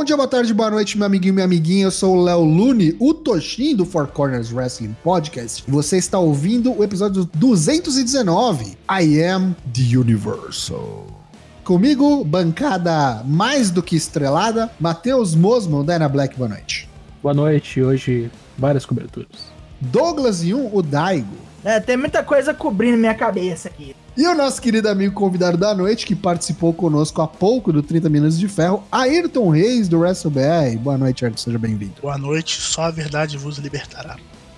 Bom dia, boa tarde, boa noite, meu amiguinho e minha amiguinha. Eu sou o Léo Lune, o Toshin do Four Corners Wrestling Podcast. E você está ouvindo o episódio 219, I Am The Universal. Comigo, bancada mais do que estrelada, Matheus Mosman, Dana Black, boa noite. Boa noite, hoje várias coberturas. Douglas e um, o Daigo. É, tem muita coisa cobrindo minha cabeça aqui. E o nosso querido amigo convidado da noite, que participou conosco há pouco do 30 Minutos de Ferro, Ayrton Reis, do WrestleBR. Boa noite, Ayrton, seja bem-vindo. Boa noite, só a verdade vos libertará.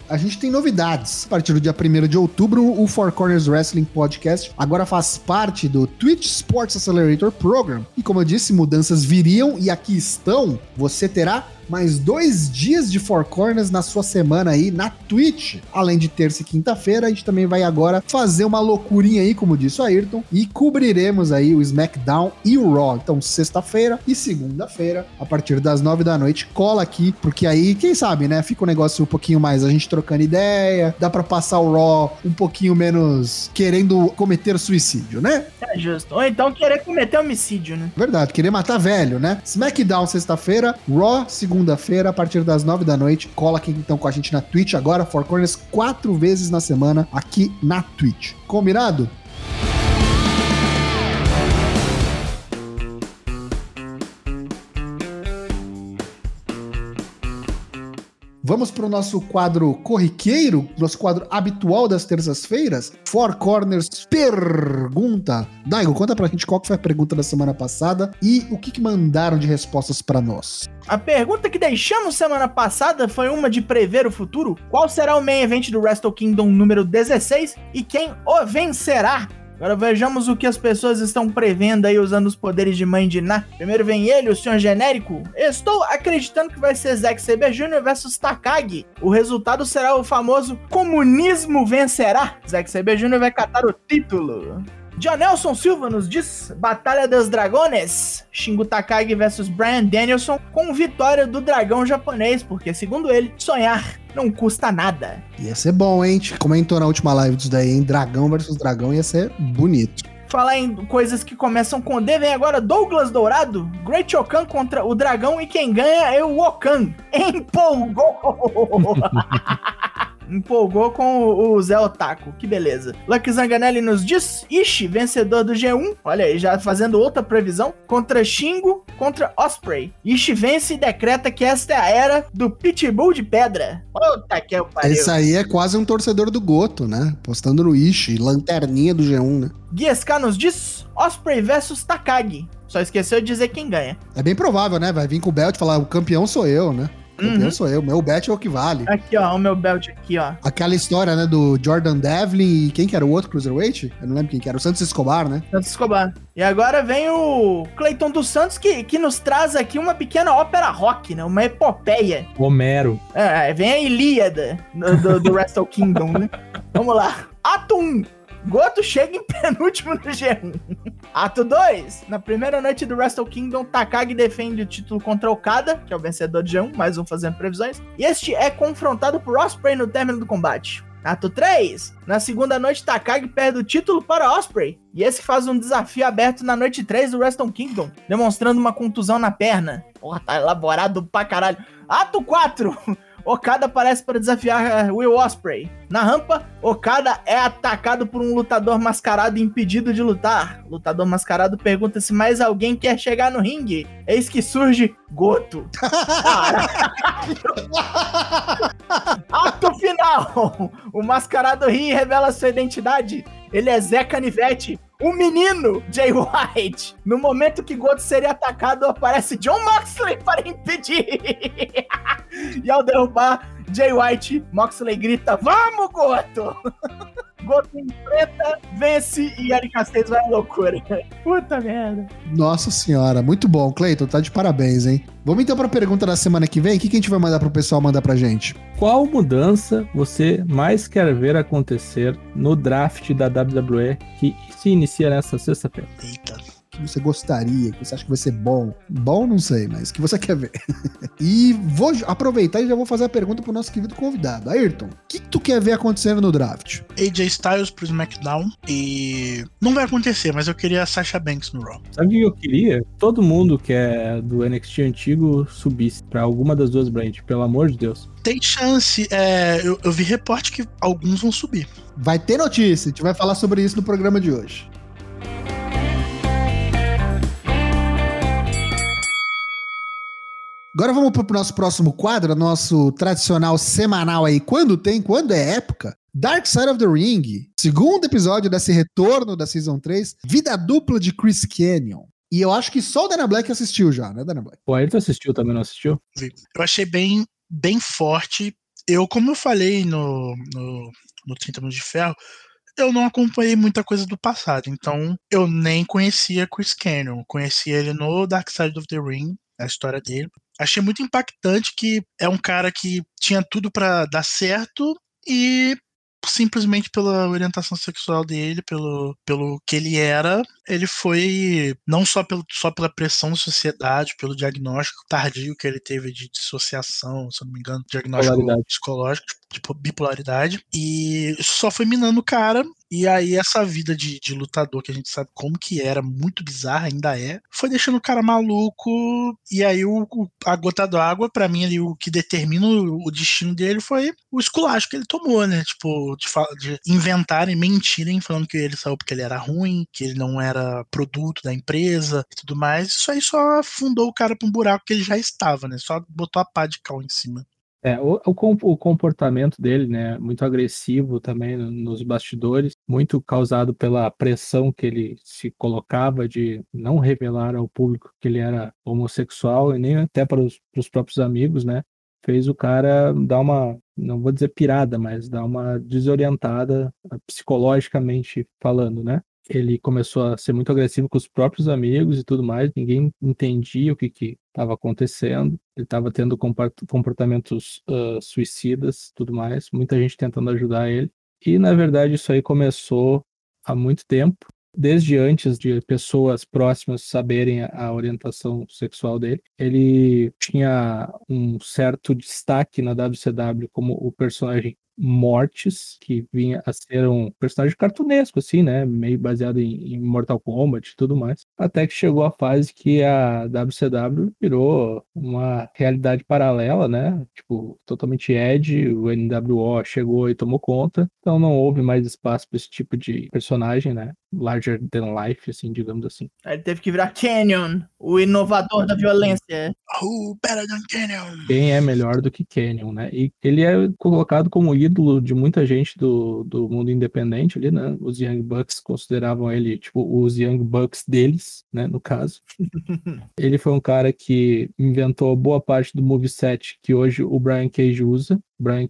A gente tem novidades. A partir do dia 1 de outubro, o Four Corners Wrestling Podcast agora faz parte do Twitch Sports Accelerator Program. E como eu disse, mudanças viriam e aqui estão. Você terá mais dois dias de Four Corners na sua semana aí na Twitch. Além de terça e quinta-feira, a gente também vai agora fazer uma loucurinha aí, como disse o Ayrton, e cobriremos aí o SmackDown e o Raw. Então, sexta-feira e segunda-feira, a partir das nove da noite, cola aqui, porque aí, quem sabe, né, fica um negócio um pouquinho mais a gente trocando ideia, dá para passar o Raw um pouquinho menos querendo cometer suicídio, né? É justo. Ou então querer cometer homicídio, né? Verdade, querer matar velho, né? SmackDown sexta-feira, Raw segunda-feira, a partir das nove da noite. Cola aqui então com a gente na Twitch agora, Four Corners, quatro vezes na semana aqui na Twitch. Combinado? Vamos para o nosso quadro corriqueiro, nosso quadro habitual das terças-feiras. Four Corners Pergunta. Daigo, conta pra gente qual que foi a pergunta da semana passada e o que, que mandaram de respostas para nós. A pergunta que deixamos semana passada foi uma de prever o futuro. Qual será o main event do Wrestle Kingdom número 16 e quem o vencerá? Agora vejamos o que as pessoas estão prevendo aí usando os poderes de mãe de Ná. Primeiro vem ele, o senhor genérico. Estou acreditando que vai ser Zack Saber Jr. versus Takagi. O resultado será o famoso comunismo vencerá. Zack Saber Jr. vai catar o título. Jonelson Silva nos diz: Batalha dos Dragones, Shingo Takagi versus Brian Danielson, com vitória do dragão japonês, porque, segundo ele, sonhar não custa nada. Ia ser bom, hein? Gente comentou na última live disso daí, hein? Dragão versus dragão ia ser bonito. Falar em coisas que começam com D, vem agora Douglas Dourado, Great Okan contra o dragão e quem ganha é o Okan. Empolgou! empolgou com o Zé Otaku. Que beleza. Lucky Zanganelli nos diz: Ishi, vencedor do G1. Olha aí, já fazendo outra previsão. Contra Shingo, contra Osprey. Ishi vence e decreta que esta é a era do Pitbull de pedra. Puta que eu pariu. Esse aí é quase um torcedor do Goto, né? Postando no Ishi, lanterninha do G1, né? Guiesca nos diz: Osprey versus Takagi. Só esqueceu de dizer quem ganha. É bem provável, né? Vai vir com o Belt e falar: o campeão sou eu, né? Uhum. sou eu, meu bet é o que vale. Aqui, ó, o meu belt aqui, ó. Aquela história, né, do Jordan Devlin e quem que era o outro Cruiserweight? Eu não lembro quem que era, o Santos Escobar, né? Santos Escobar. E agora vem o Cleiton dos Santos, que, que nos traz aqui uma pequena ópera rock, né? Uma epopeia. Homero. É, vem a Ilíada do, do, do Wrestle Kingdom, né? Vamos lá. Ato 1. Goto chega em penúltimo no G1. Ato 2. Na primeira noite do Wrestle Kingdom, Takagi defende o título contra Okada, que é o vencedor do G1, mais um fazendo previsões. E este é confrontado por Osprey no término do combate. Ato 3. Na segunda noite, Takagi perde o título para Osprey. E esse faz um desafio aberto na noite 3 do Wrestle Kingdom, demonstrando uma contusão na perna. Porra, tá elaborado pra caralho. Ato 4. Okada aparece para desafiar uh, Will Osprey. Na rampa, Okada é atacado por um lutador mascarado impedido de lutar. O lutador mascarado pergunta se mais alguém quer chegar no ringue. Eis que surge Goto. Ato final! O mascarado ri e revela sua identidade. Ele é Zé Canivete, o menino Jay White. No momento que Goto seria atacado, aparece John Moxley para impedir. e ao derrubar Jay White, Moxley grita: Vamos, Goto! Goto enfrenta, vence e Eric Castells vai à loucura. Puta merda. Nossa senhora, muito bom, Cleiton, tá de parabéns, hein? Vamos então pra pergunta da semana que vem. O que, que a gente vai mandar pro pessoal mandar pra gente? Qual mudança você mais quer ver acontecer no draft da WWE que se inicia nessa sexta-feira? Eita, que você gostaria, que você acha que vai ser bom. Bom, não sei, mas que você quer ver. e vou aproveitar e já vou fazer a pergunta pro nosso querido convidado. Ayrton, o que, que tu quer ver acontecendo no draft? AJ Styles pro SmackDown e não vai acontecer, mas eu queria a Sasha Banks no Raw. Sabe o que eu queria? Todo mundo que é do NXT antigo subisse pra alguma das duas brands, pelo amor de Deus. Tem chance, é, eu, eu vi reporte que alguns vão subir. Vai ter notícia, a gente vai falar sobre isso no programa de hoje. Agora vamos para o nosso próximo quadro, nosso tradicional semanal aí. Quando tem, quando é época. Dark Side of the Ring, segundo episódio desse retorno da Season 3, vida dupla de Chris Canyon. E eu acho que só o Dana Black assistiu já, né, Dana Black? O Ayrton assistiu também, não assistiu? Eu achei bem, bem forte. Eu, como eu falei no, no, no 30 Minutos de Ferro, eu não acompanhei muita coisa do passado, então eu nem conhecia Chris Canyon. Conheci ele no Dark Side of the Ring, a história dele. Achei muito impactante que é um cara que tinha tudo para dar certo e simplesmente pela orientação sexual dele, pelo, pelo que ele era, ele foi não só, pelo, só pela pressão da sociedade, pelo diagnóstico tardio que ele teve de dissociação, se eu não me engano, diagnóstico psicológico, de bipolaridade, e só foi minando o cara. E aí, essa vida de, de lutador, que a gente sabe como que era, muito bizarra, ainda é, foi deixando o cara maluco. E aí, o, a gota d'água, pra mim, ali, o que determina o, o destino dele foi o esculacho que ele tomou, né? Tipo, de, de inventarem, mentirem, falando que ele saiu porque ele era ruim, que ele não era produto da empresa e tudo mais. Isso aí só afundou o cara pra um buraco que ele já estava, né? Só botou a pá de cal em cima. É, o, o com- o comportamento dele, né, muito agressivo também no- nos bastidores, muito causado pela pressão que ele se colocava de não revelar ao público que ele era homossexual e nem até para os, para os próprios amigos, né, fez o cara dar uma, não vou dizer pirada, mas dar uma desorientada psicologicamente falando, né? Ele começou a ser muito agressivo com os próprios amigos e tudo mais, ninguém entendia o que que estava acontecendo. Ele estava tendo comportamentos ah, suicidas, tudo mais, muita gente tentando ajudar ele. E na verdade isso aí começou há muito tempo, desde antes de pessoas próximas saberem a orientação sexual dele. Ele tinha um certo destaque na WCW como o personagem Mortis, que vinha a ser um personagem cartunesco, assim, né? Meio baseado em, em Mortal Kombat e tudo mais. Até que chegou a fase que a WCW virou uma realidade paralela, né? Tipo, totalmente Edge, o NWO chegou e tomou conta. Então não houve mais espaço para esse tipo de personagem, né? Larger than life, assim, digamos assim. Aí ele teve que virar Canyon, o inovador da violência. Who better than Canyon? quem é melhor do que Canyon, né? E ele é colocado como ídolo de muita gente do, do mundo independente ali, né? Os Young Bucks consideravam ele, tipo, os Young Bucks deles, né? No caso. ele foi um cara que inventou boa parte do moveset que hoje o Brian Cage usa.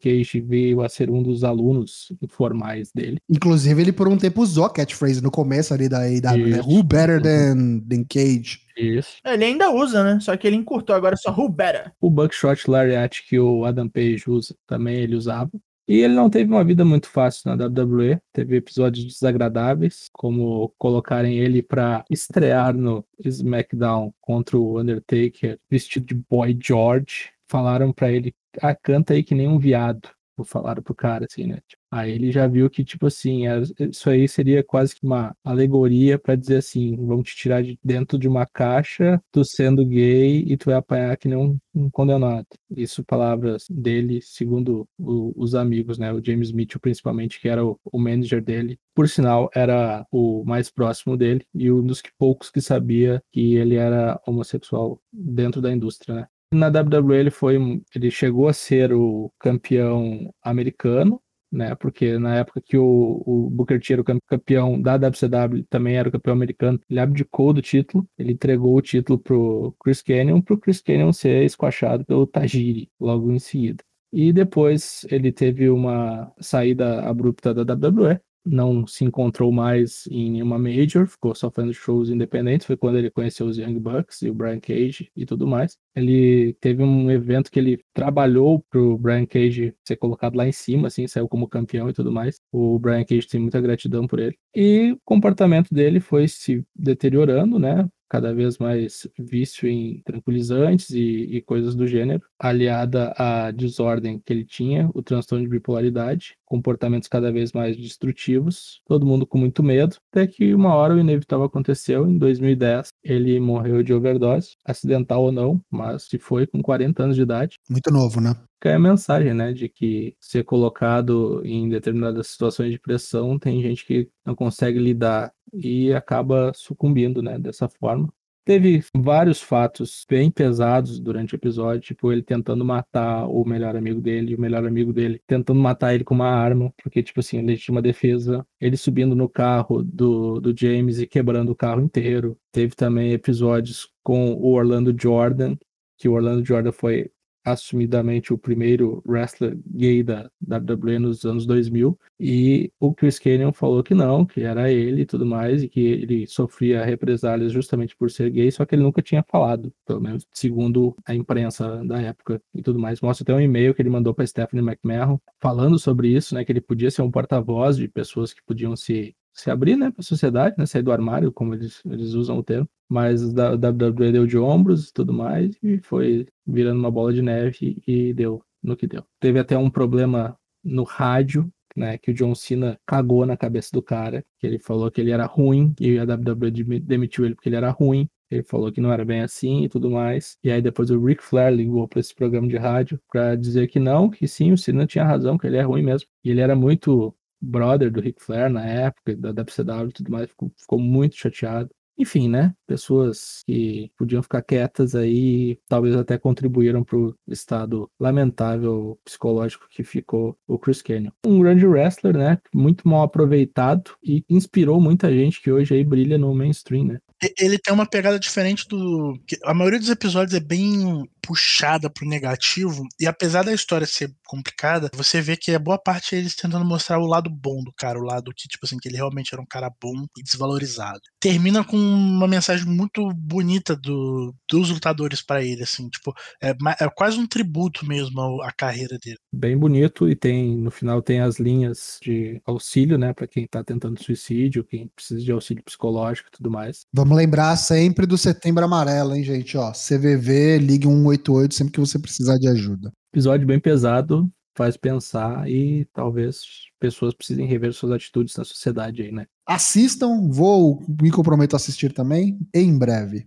Cage veio a ser um dos alunos informais dele. Inclusive, ele por um tempo usou a catchphrase no começo ali da AEW, né? Who better than, than Cage? Isso. Ele ainda usa, né? Só que ele encurtou agora é só Who Better. O Buckshot Lariat que o Adam Page usa, também ele usava. E ele não teve uma vida muito fácil na WWE, teve episódios desagradáveis, como colocarem ele para estrear no SmackDown contra o Undertaker vestido de Boy George. Falaram pra ele, ah, canta aí que nem um viado. Falaram pro cara, assim, né? Tipo, Aí ele já viu que, tipo assim, era- isso aí seria quase que uma alegoria pra dizer assim: vão te tirar de dentro de uma caixa, tu sendo gay, e tu vai apanhar que nem um, um condenado. Isso, palavras dele, segundo o- os amigos, né? O James Mitchell, principalmente, que era o, o manager dele. Por sinal, era o mais próximo dele e um dos que- poucos que sabia que ele era homossexual dentro da indústria, né? Na WWE ele foi, ele chegou a ser o campeão americano, né? Porque na época que o, o Booker T era o cam- campeão da WCW, também era o campeão americano, ele abdicou do título, ele entregou o título pro Chris Canyon, pro Chris Canyon ser esquachado pelo Tajiri logo em seguida. E depois ele teve uma saída abrupta da WWE, não se encontrou mais em nenhuma major, ficou só fazendo shows independentes. Foi quando ele conheceu os Young Bucks e o Brian Cage e tudo mais. Ele teve um evento que ele trabalhou pro Brian Cage ser colocado lá em cima, assim, saiu como campeão e tudo mais. O Brian Cage tem muita gratidão por ele. E o comportamento dele foi se deteriorando, né? cada vez mais vício em tranquilizantes e, e, coisas do gênero, aliada à desordem que ele tinha, o transtorno de bipolaridade, comportamentos cada vez mais destrutivos, todo mundo com muito medo, até que uma hora o inevitável aconteceu, em 2010, ele morreu de overdose, acidental ou não, mas se foi com 40 anos de idade. Muito novo, né? é a mensagem, né, de que ser colocado em determinadas situações de pressão, tem gente que não consegue lidar e acaba sucumbindo, né, dessa forma. Teve vários fatos bem pesados durante o episódio, tipo ele tentando matar o melhor amigo dele, o melhor amigo dele tentando matar ele com uma arma, porque, tipo assim, legítima defesa, ele subindo no carro do, do James e quebrando o carro inteiro. Teve também episódios com o Orlando Jordan, que o Orlando Jordan foi assumidamente o primeiro wrestler gay da WWE nos anos 2000 e o Chris Canyon falou que não, que era ele e tudo mais e que ele sofria represálias justamente por ser gay, só que ele nunca tinha falado, pelo menos segundo a imprensa da época e tudo mais. Mostra até um e-mail que ele mandou para Stephanie McMahon falando sobre isso, né, que ele podia ser um porta-voz de pessoas que podiam se se abrir, né, para a sociedade, né, sair do armário, como eles, eles usam o termo. Mas o WWE deu de ombros e tudo mais, e foi virando uma bola de neve e deu no que deu. Teve até um problema no rádio, né, que o John Cena cagou na cabeça do cara, que ele falou que ele era ruim, e a WWE demitiu ele porque ele era ruim. Ele falou que não era bem assim e tudo mais. E aí depois o Ric Flair ligou para esse programa de rádio para dizer que não, que sim, o Cena tinha razão, que ele é ruim mesmo. E ele era muito brother do Ric Flair na época, da WCW e tudo mais, ficou, ficou muito chateado. Enfim, né? Pessoas que podiam ficar quietas aí, talvez até contribuíram para o estado lamentável psicológico que ficou o Chris Canyon. Um grande wrestler, né? Muito mal aproveitado e inspirou muita gente que hoje aí brilha no mainstream, né? Ele tem uma pegada diferente do. A maioria dos episódios é bem puxada pro negativo, e apesar da história ser complicada, você vê que é boa parte eles tentando mostrar o lado bom do cara, o lado que, tipo assim, que ele realmente era um cara bom e desvalorizado. Termina com uma mensagem muito bonita do, dos lutadores para ele, assim, tipo, é, é, quase um tributo mesmo à carreira dele. Bem bonito, e tem, no final tem as linhas de auxílio, né, para quem tá tentando suicídio, quem precisa de auxílio psicológico e tudo mais. Vamos lembrar sempre do Setembro Amarelo, hein, gente, ó, CVV, ligue 1 188 sempre que você precisar de ajuda. Episódio bem pesado, faz pensar e talvez pessoas precisem rever suas atitudes na sociedade aí, né? Assistam, vou me comprometo a assistir também em breve.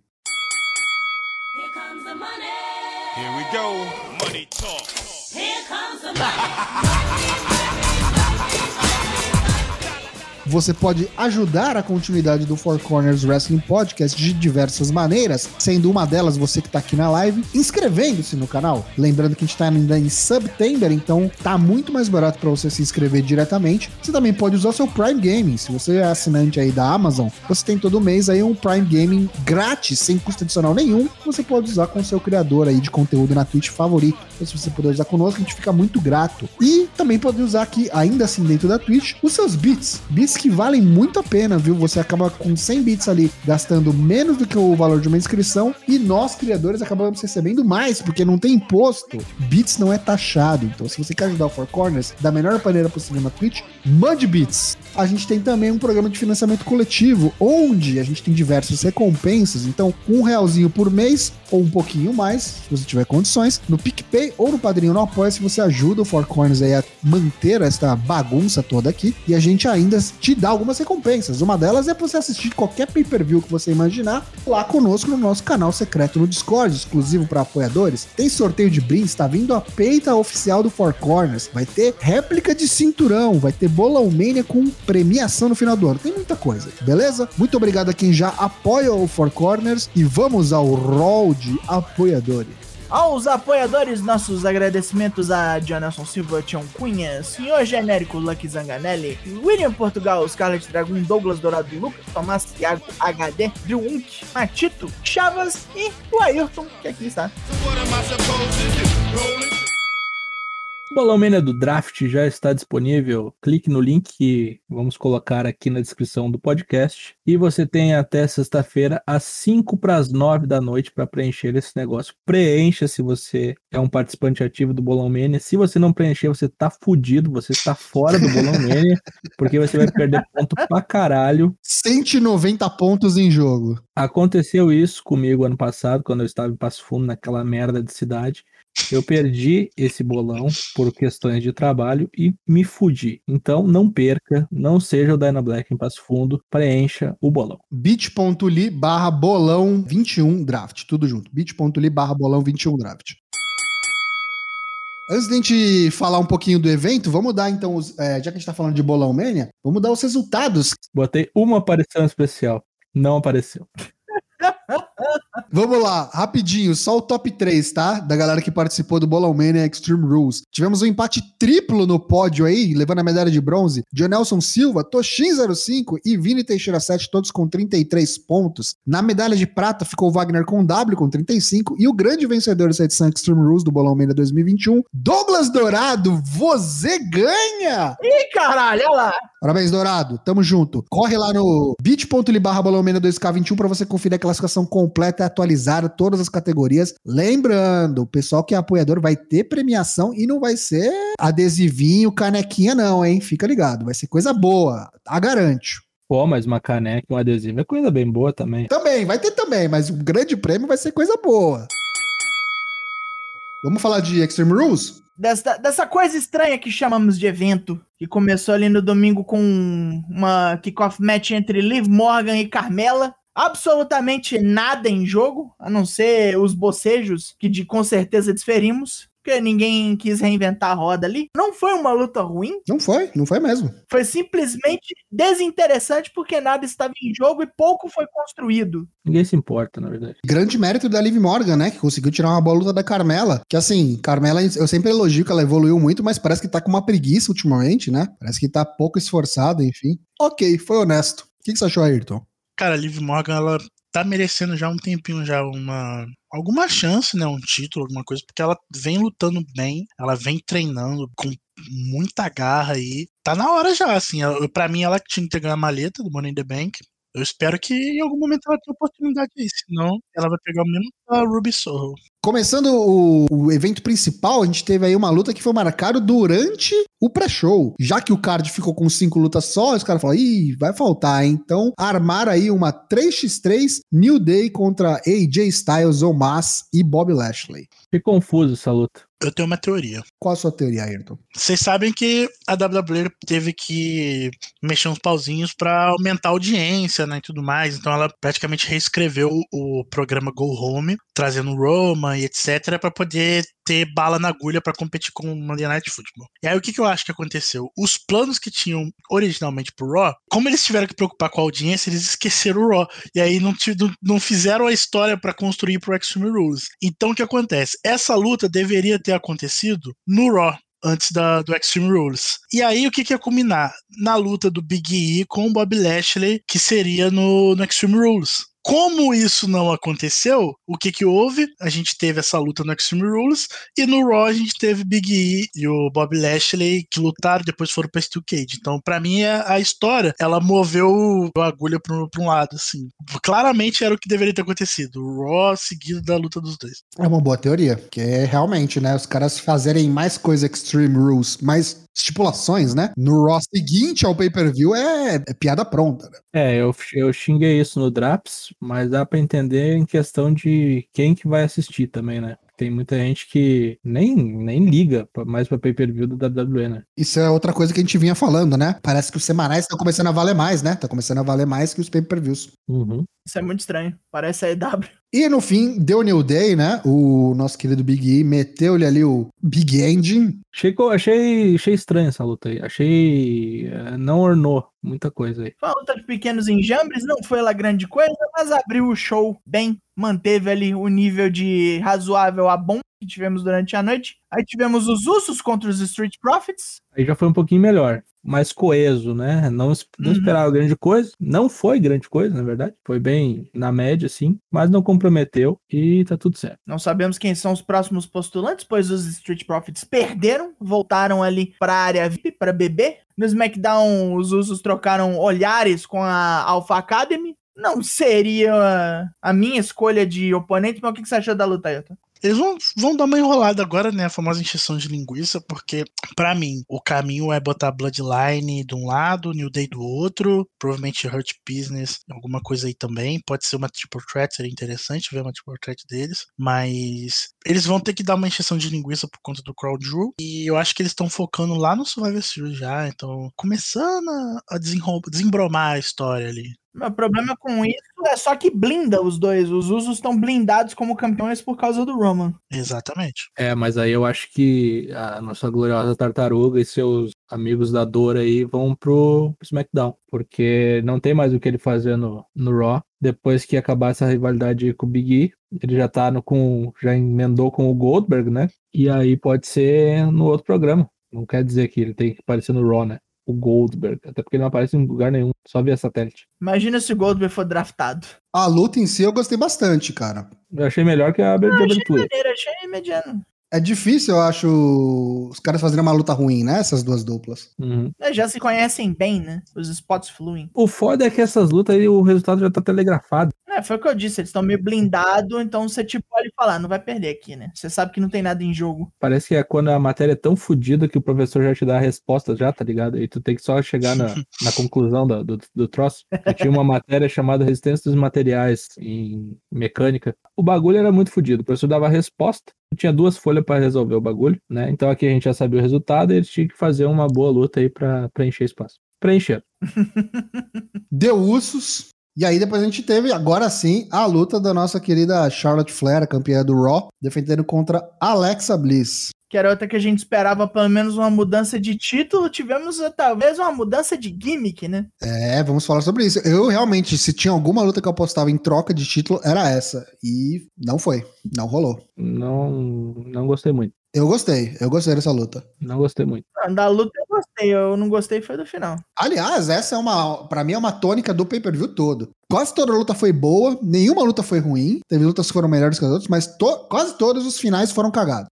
Here comes the money. Here we go. Money talk. Here comes the money. Você pode ajudar a continuidade do Four Corners Wrestling Podcast de diversas maneiras, sendo uma delas você que está aqui na live, inscrevendo-se no canal. Lembrando que a gente está ainda em September, então tá muito mais barato para você se inscrever diretamente. Você também pode usar seu Prime Gaming. Se você é assinante aí da Amazon, você tem todo mês aí um Prime Gaming grátis, sem custo adicional nenhum. Você pode usar com seu criador aí de conteúdo na Twitch favorito. Então, se você puder usar conosco, a gente fica muito grato. E também pode usar aqui, ainda assim dentro da Twitch, os seus bits. Bits que valem muito a pena, viu? Você acaba com 100 bits ali gastando menos do que o valor de uma inscrição e nós, criadores, acabamos recebendo mais, porque não tem imposto. Bits não é taxado. Então, se você quer ajudar o Four Corners da melhor maneira possível na Twitch, mande bits. A gente tem também um programa de financiamento coletivo, onde a gente tem diversas recompensas. Então, um realzinho por mês ou um pouquinho mais, se você tiver condições, no PicPay ou no Padrinho no Apoia, se você ajuda o Four Corners aí a manter esta bagunça toda aqui. E a gente ainda te dá algumas recompensas. Uma delas é você assistir qualquer pay-per-view que você imaginar lá conosco no nosso canal secreto no Discord, exclusivo para apoiadores. Tem sorteio de brindes, está vindo a peita oficial do Four Corners. Vai ter réplica de cinturão, vai ter bolão mania com premiação no final do ano. Tem muita coisa, beleza? Muito obrigado a quem já apoia o Four Corners e vamos ao rol de apoiadores. Aos apoiadores, nossos agradecimentos a Jonathan Silva, Tião Cunha, Senhor Genérico Lucky Zanganelli, William Portugal, Scarlet Dragon, Douglas Dourado, Lucas Tomás, Thiago HD, Drew Unk, Matito, Chavas e o Ayrton, que aqui está. Bolão Mania do Draft já está disponível. Clique no link que vamos colocar aqui na descrição do podcast. E você tem até sexta-feira, às 5 para as 9 da noite, para preencher esse negócio. Preencha se você é um participante ativo do Bolão Mania. Se você não preencher, você tá fudido, você está fora do Bolão Mania, porque você vai perder ponto pra caralho. 190 pontos em jogo. Aconteceu isso comigo ano passado, quando eu estava em Passo Fundo, naquela merda de cidade. Eu perdi esse bolão por questões de trabalho e me fudi. Então, não perca, não seja o Dyna Black em Passo Fundo, preencha o bolão. bit.ly barra bolão 21 draft, tudo junto. bit.ly barra bolão 21 draft. Antes de a gente falar um pouquinho do evento, vamos dar então, os, é, já que a gente tá falando de bolão mania, vamos dar os resultados. Botei uma aparição especial, não apareceu. Vamos lá, rapidinho, só o top 3, tá? Da galera que participou do Bolão Mania Extreme Rules. Tivemos um empate triplo no pódio aí, levando a medalha de bronze. Nelson Silva, Toshin05 e Vini Teixeira 7, todos com 33 pontos. Na medalha de prata ficou o Wagner com W com 35 e o grande vencedor dessa edição Extreme Rules do Bolão Mania 2021, Douglas Dourado, você ganha! Ih, caralho, olha lá. Parabéns, Dourado. Tamo junto. Corre lá no bit.ly barra 2K21 pra você conferir a classificação completa e atualizada, todas as categorias. Lembrando, o pessoal que é apoiador vai ter premiação e não vai ser adesivinho, canequinha não, hein? Fica ligado. Vai ser coisa boa. A garante. Pô, mas uma caneca um adesivo é coisa bem boa também. Também, vai ter também, mas o grande prêmio vai ser coisa boa. Vamos falar de Extreme Rules? Dessa, dessa coisa estranha que chamamos de evento, que começou ali no domingo com uma kickoff match entre Liv Morgan e Carmela. Absolutamente nada em jogo, a não ser os bocejos, que de com certeza desferimos porque ninguém quis reinventar a roda ali. Não foi uma luta ruim. Não foi, não foi mesmo. Foi simplesmente desinteressante porque nada estava em jogo e pouco foi construído. Ninguém se importa, na verdade. Grande mérito da Liv Morgan, né? Que conseguiu tirar uma boa luta da Carmela. Que assim, Carmela, eu sempre elogio que ela evoluiu muito, mas parece que tá com uma preguiça ultimamente, né? Parece que tá pouco esforçada, enfim. Ok, foi honesto. O que, que você achou, Ayrton? Cara, a Liv Morgan, ela tá merecendo já um tempinho já uma alguma chance, né, um título, alguma coisa, porque ela vem lutando bem, ela vem treinando com muita garra aí. Tá na hora já, assim, para mim ela tinha que ter ganho a maleta do Money in the Bank. Eu espero que em algum momento ela tenha oportunidade aí, senão ela vai pegar o mesmo da Ruby Soho. Começando o, o, evento principal, a gente teve aí uma luta que foi marcada durante o pré-show. Já que o card ficou com cinco lutas só, os caras falaram, ih, vai faltar, hein? Então, armar aí uma 3x3 New Day contra AJ Styles, Omas e Bob Lashley. Que confuso essa luta. Eu tenho uma teoria. Qual a sua teoria, Ayrton? Vocês sabem que a WWE teve que mexer uns pauzinhos para aumentar a audiência, né, e tudo mais. Então ela praticamente reescreveu o, o programa Go Home, trazendo Roma e etc, para poder ter bala na agulha para competir com o Monday Night Football. E aí o que, que eu acho que aconteceu? Os planos que tinham originalmente pro Raw, como eles tiveram que preocupar com a audiência, eles esqueceram o Raw. E aí não, não fizeram a história para construir pro Extreme Rules. Então o que acontece? Essa luta deveria ter acontecido no Raw, antes da, do Extreme Rules. E aí, o que, que ia culminar? Na luta do Big E com o Bob Lashley, que seria no, no Extreme Rules. Como isso não aconteceu, o que que houve? A gente teve essa luta no Extreme Rules e no Raw a gente teve Big E e o Bob Lashley que lutaram depois foram pra Steel Cage. Então, para mim, a, a, história, ela moveu a agulha pra, um lado, assim. Claramente era o que deveria ter acontecido. O Raw seguido da luta dos dois. É uma boa teoria, que é realmente, né, os caras fazerem mais coisa Extreme Rules, mais estipulações, né? No Raw seguinte ao pay-per-view é, é, piada pronta. Né? É, eu, eu xinguei isso no Draps, mas dá para entender em questão de quem que vai assistir também, né? Tem muita gente que nem, nem liga mais pra pay-per-view do WWE, né? Isso é outra coisa que a gente vinha falando, né? Parece que os semanais estão começando a valer mais, né? Tá começando a valer mais que os pay-per-views. Uhum. Isso é muito estranho. Parece a EW. E no fim, deu New Day, né? O nosso querido Big E meteu-lhe ali o Big Engine. Achei, achei, achei estranho essa luta aí. Achei. Eh, não ornou muita coisa aí. Foi uma luta de pequenos enjambres, não foi lá grande coisa, mas abriu o show bem. Manteve ali o nível de razoável a bom que tivemos durante a noite. Aí tivemos os Usos contra os Street Profits. Aí já foi um pouquinho melhor. Mais coeso, né? Não, não Uhum. esperava grande coisa. Não foi grande coisa, na verdade. Foi bem na média, sim. Mas não comprometeu e tá tudo certo. Não sabemos quem são os próximos postulantes, pois os Street Profits perderam, voltaram ali para a área VIP para beber. No SmackDown, os Usos trocaram olhares com a Alpha Academy. Não seria a minha escolha de oponente, mas o que você achou da luta, Ailton? Eles vão, vão dar uma enrolada agora, né? A famosa encheção de linguiça, porque, pra mim, o caminho é botar Bloodline de um lado, New Day do outro, provavelmente Hurt Business, alguma coisa aí também. Pode ser uma triple threat, seria interessante ver uma triple threat deles, mas eles vão ter que dar uma encheção de linguiça por conta do Crowd Drew, e eu acho que eles estão focando lá no Survivor Series já, então começando a, desenrol- desembromar a história ali. Meu problema com isso é só que blinda os dois. Os Usos estão blindados como campeões por causa do Roman. Exatamente. É, mas aí eu acho que a nossa gloriosa tartaruga e seus amigos da dor aí vão pro SmackDown. Porque não tem mais o que ele fazer no, no Raw. Depois que acabar essa rivalidade com o Big E, ele já tá no, com. já emendou com o Goldberg, né? E aí pode ser no outro programa. Não quer dizer que ele tem que aparecer no Raw, né? O Goldberg. Até porque ele não aparece em lugar nenhum, só via satélite. Imagina se o Goldberg for draftado. A luta em si eu gostei bastante, cara. Eu achei melhor que a de abertura. Maneiro, achei mediano. É difícil, eu acho, os caras fazerem uma luta ruim, né? Essas duas duplas. Uhum. É, Já se conhecem bem, né? Os spots fluem. O foda é que essas lutas aí, o resultado já tá telegrafado. É, foi o que eu disse, eles estão meio blindados, então você tipo pode falar, não vai perder aqui, né? Você sabe que não tem nada em jogo. Parece que é quando a matéria é tão fodida que o professor já te dá a resposta já, tá ligado? E tu tem que só chegar na, na conclusão da- do, do troço. Eu tinha uma matéria chamada Resistência dos Materiais em mecânica. O bagulho era muito fodido. O professor dava a resposta, tinha duas folhas pra resolver o bagulho, né? Então aqui a gente já sabia o resultado e eles tinham que fazer uma boa luta aí pra preencher espaço. Preencher. Deu Usos. E aí depois a gente teve, agora sim, a luta da nossa querida Charlotte Flair, a campeã do Raw, defendendo contra Alexa Bliss. Que era outra que a gente esperava pelo menos uma mudança de título, tivemos eh, talvez uma mudança de gimmick, né? É, vamos falar sobre isso. Eu realmente, se tinha alguma luta que eu apostava em troca de título, era essa. E não foi. Não rolou. Não, não gostei muito. Eu gostei, eu gostei dessa luta. Não gostei muito. Ah, Da luta eu gostei, eu não gostei foi do final. Aliás, essa é uma, Pra mim é uma tônica do pay-per-view todo. Quase toda luta foi boa, nenhuma luta foi ruim. Teve lutas que foram melhores que as outras, mas to- quase todos os finais foram cagados.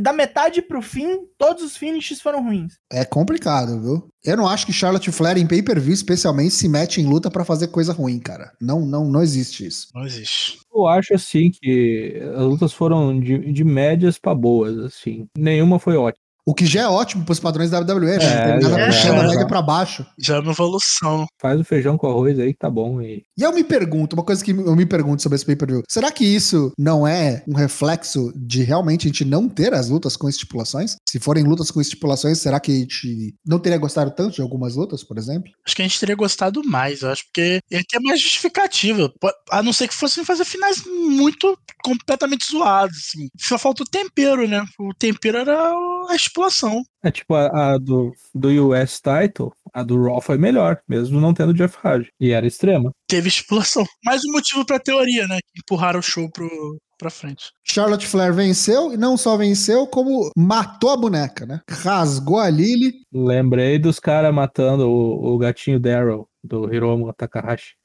Da metade pro fim, todos os finishes foram ruins. É complicado, viu? Eu não acho que Charlotte Flair em pay-per-view, especialmente, se mete em luta pra fazer coisa ruim, cara. Não, não, não existe isso. Não existe. Eu acho assim que as lutas foram de, de médias pra boas, assim. Nenhuma foi ótima. O que já é ótimo pros padrões da WWE, né? É, tem nada é, puxando a média pra baixo. Já é uma evolução. Faz o feijão com arroz aí que tá bom. E E eu me pergunto, uma coisa que eu me pergunto sobre esse pay-per-view, será que isso não é um reflexo de realmente a gente não ter as lutas com estipulações? Se forem lutas com estipulações, será que a gente não teria gostado tanto de algumas lutas, por exemplo? Acho que a gente teria gostado mais, eu acho, porque ia ter mais justificativa. A não ser que fossem fazer finais muito completamente zoados, assim. Só falta o tempero, né? O tempero era a estipulação. é tipo a, a do, do US Title, a do Raw foi melhor, mesmo não tendo Jeff Hardy. E era extrema. Teve estipulação. Mais um motivo pra teoria, né? Que empurraram o show pro, pra frente. Charlotte Flair venceu e não só venceu, como matou a boneca, né? Rasgou a Lily. Lembrei dos caras matando o, o gatinho Daryl, do Hiromu Takahashi.